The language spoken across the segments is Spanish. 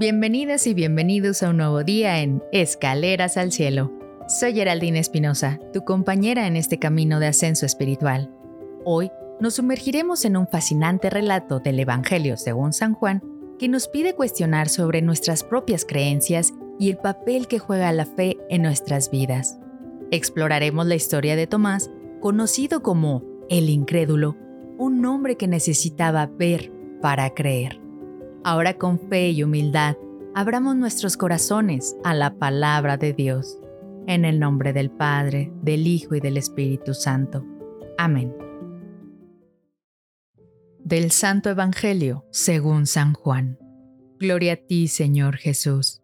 Bienvenidas y bienvenidos a un nuevo día en Escaleras al Cielo. Soy Geraldine Espinosa, tu compañera en este camino de ascenso espiritual. Hoy nos sumergiremos en un fascinante relato del Evangelio según San Juan que nos pide cuestionar sobre nuestras propias creencias y el papel que juega la fe en nuestras vidas. Exploraremos la historia de Tomás, conocido como el incrédulo, un hombre que necesitaba ver para creer. Ahora con fe y humildad, abramos nuestros corazones a la palabra de Dios. En el nombre del Padre, del Hijo y del Espíritu Santo. Amén. Del Santo Evangelio, según San Juan. Gloria a ti, Señor Jesús.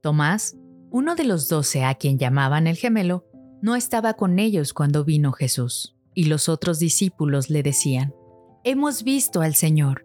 Tomás, uno de los doce a quien llamaban el gemelo, no estaba con ellos cuando vino Jesús, y los otros discípulos le decían, Hemos visto al Señor.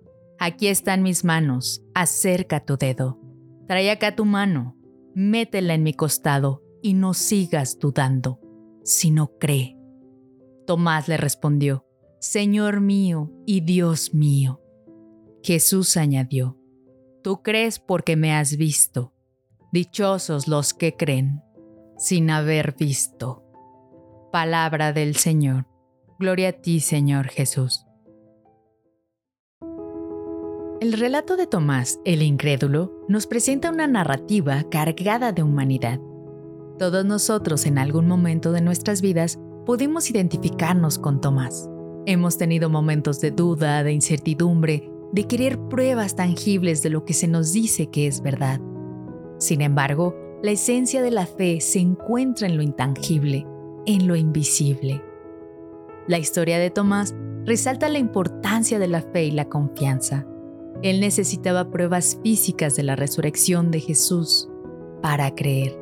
Aquí están mis manos, acerca tu dedo. Trae acá tu mano, métela en mi costado y no sigas dudando, sino cree. Tomás le respondió, Señor mío y Dios mío. Jesús añadió, Tú crees porque me has visto. Dichosos los que creen, sin haber visto. Palabra del Señor. Gloria a ti, Señor Jesús. El relato de Tomás, el incrédulo, nos presenta una narrativa cargada de humanidad. Todos nosotros en algún momento de nuestras vidas pudimos identificarnos con Tomás. Hemos tenido momentos de duda, de incertidumbre, de querer pruebas tangibles de lo que se nos dice que es verdad. Sin embargo, la esencia de la fe se encuentra en lo intangible, en lo invisible. La historia de Tomás resalta la importancia de la fe y la confianza. Él necesitaba pruebas físicas de la resurrección de Jesús para creer.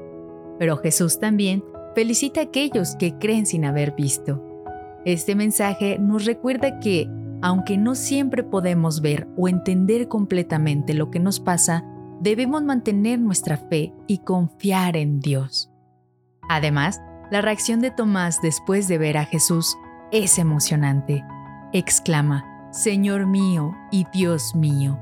Pero Jesús también felicita a aquellos que creen sin haber visto. Este mensaje nos recuerda que, aunque no siempre podemos ver o entender completamente lo que nos pasa, debemos mantener nuestra fe y confiar en Dios. Además, la reacción de Tomás después de ver a Jesús es emocionante. Exclama, Señor mío y Dios mío.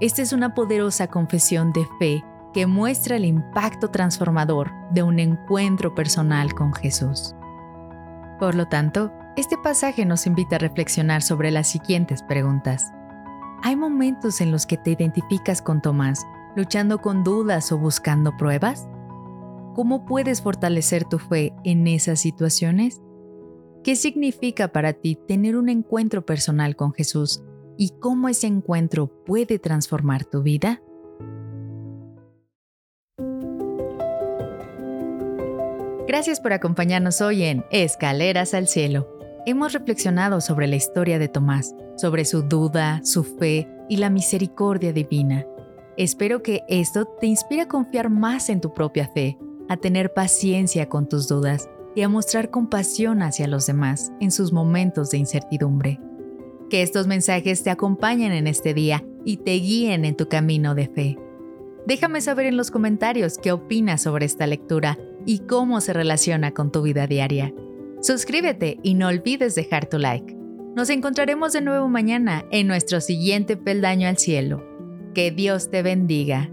Esta es una poderosa confesión de fe que muestra el impacto transformador de un encuentro personal con Jesús. Por lo tanto, este pasaje nos invita a reflexionar sobre las siguientes preguntas. ¿Hay momentos en los que te identificas con Tomás, luchando con dudas o buscando pruebas? ¿Cómo puedes fortalecer tu fe en esas situaciones? ¿Qué significa para ti tener un encuentro personal con Jesús y cómo ese encuentro puede transformar tu vida? Gracias por acompañarnos hoy en Escaleras al Cielo. Hemos reflexionado sobre la historia de Tomás, sobre su duda, su fe y la misericordia divina. Espero que esto te inspire a confiar más en tu propia fe, a tener paciencia con tus dudas y a mostrar compasión hacia los demás en sus momentos de incertidumbre. Que estos mensajes te acompañen en este día y te guíen en tu camino de fe. Déjame saber en los comentarios qué opinas sobre esta lectura y cómo se relaciona con tu vida diaria. Suscríbete y no olvides dejar tu like. Nos encontraremos de nuevo mañana en nuestro siguiente peldaño al cielo. Que Dios te bendiga.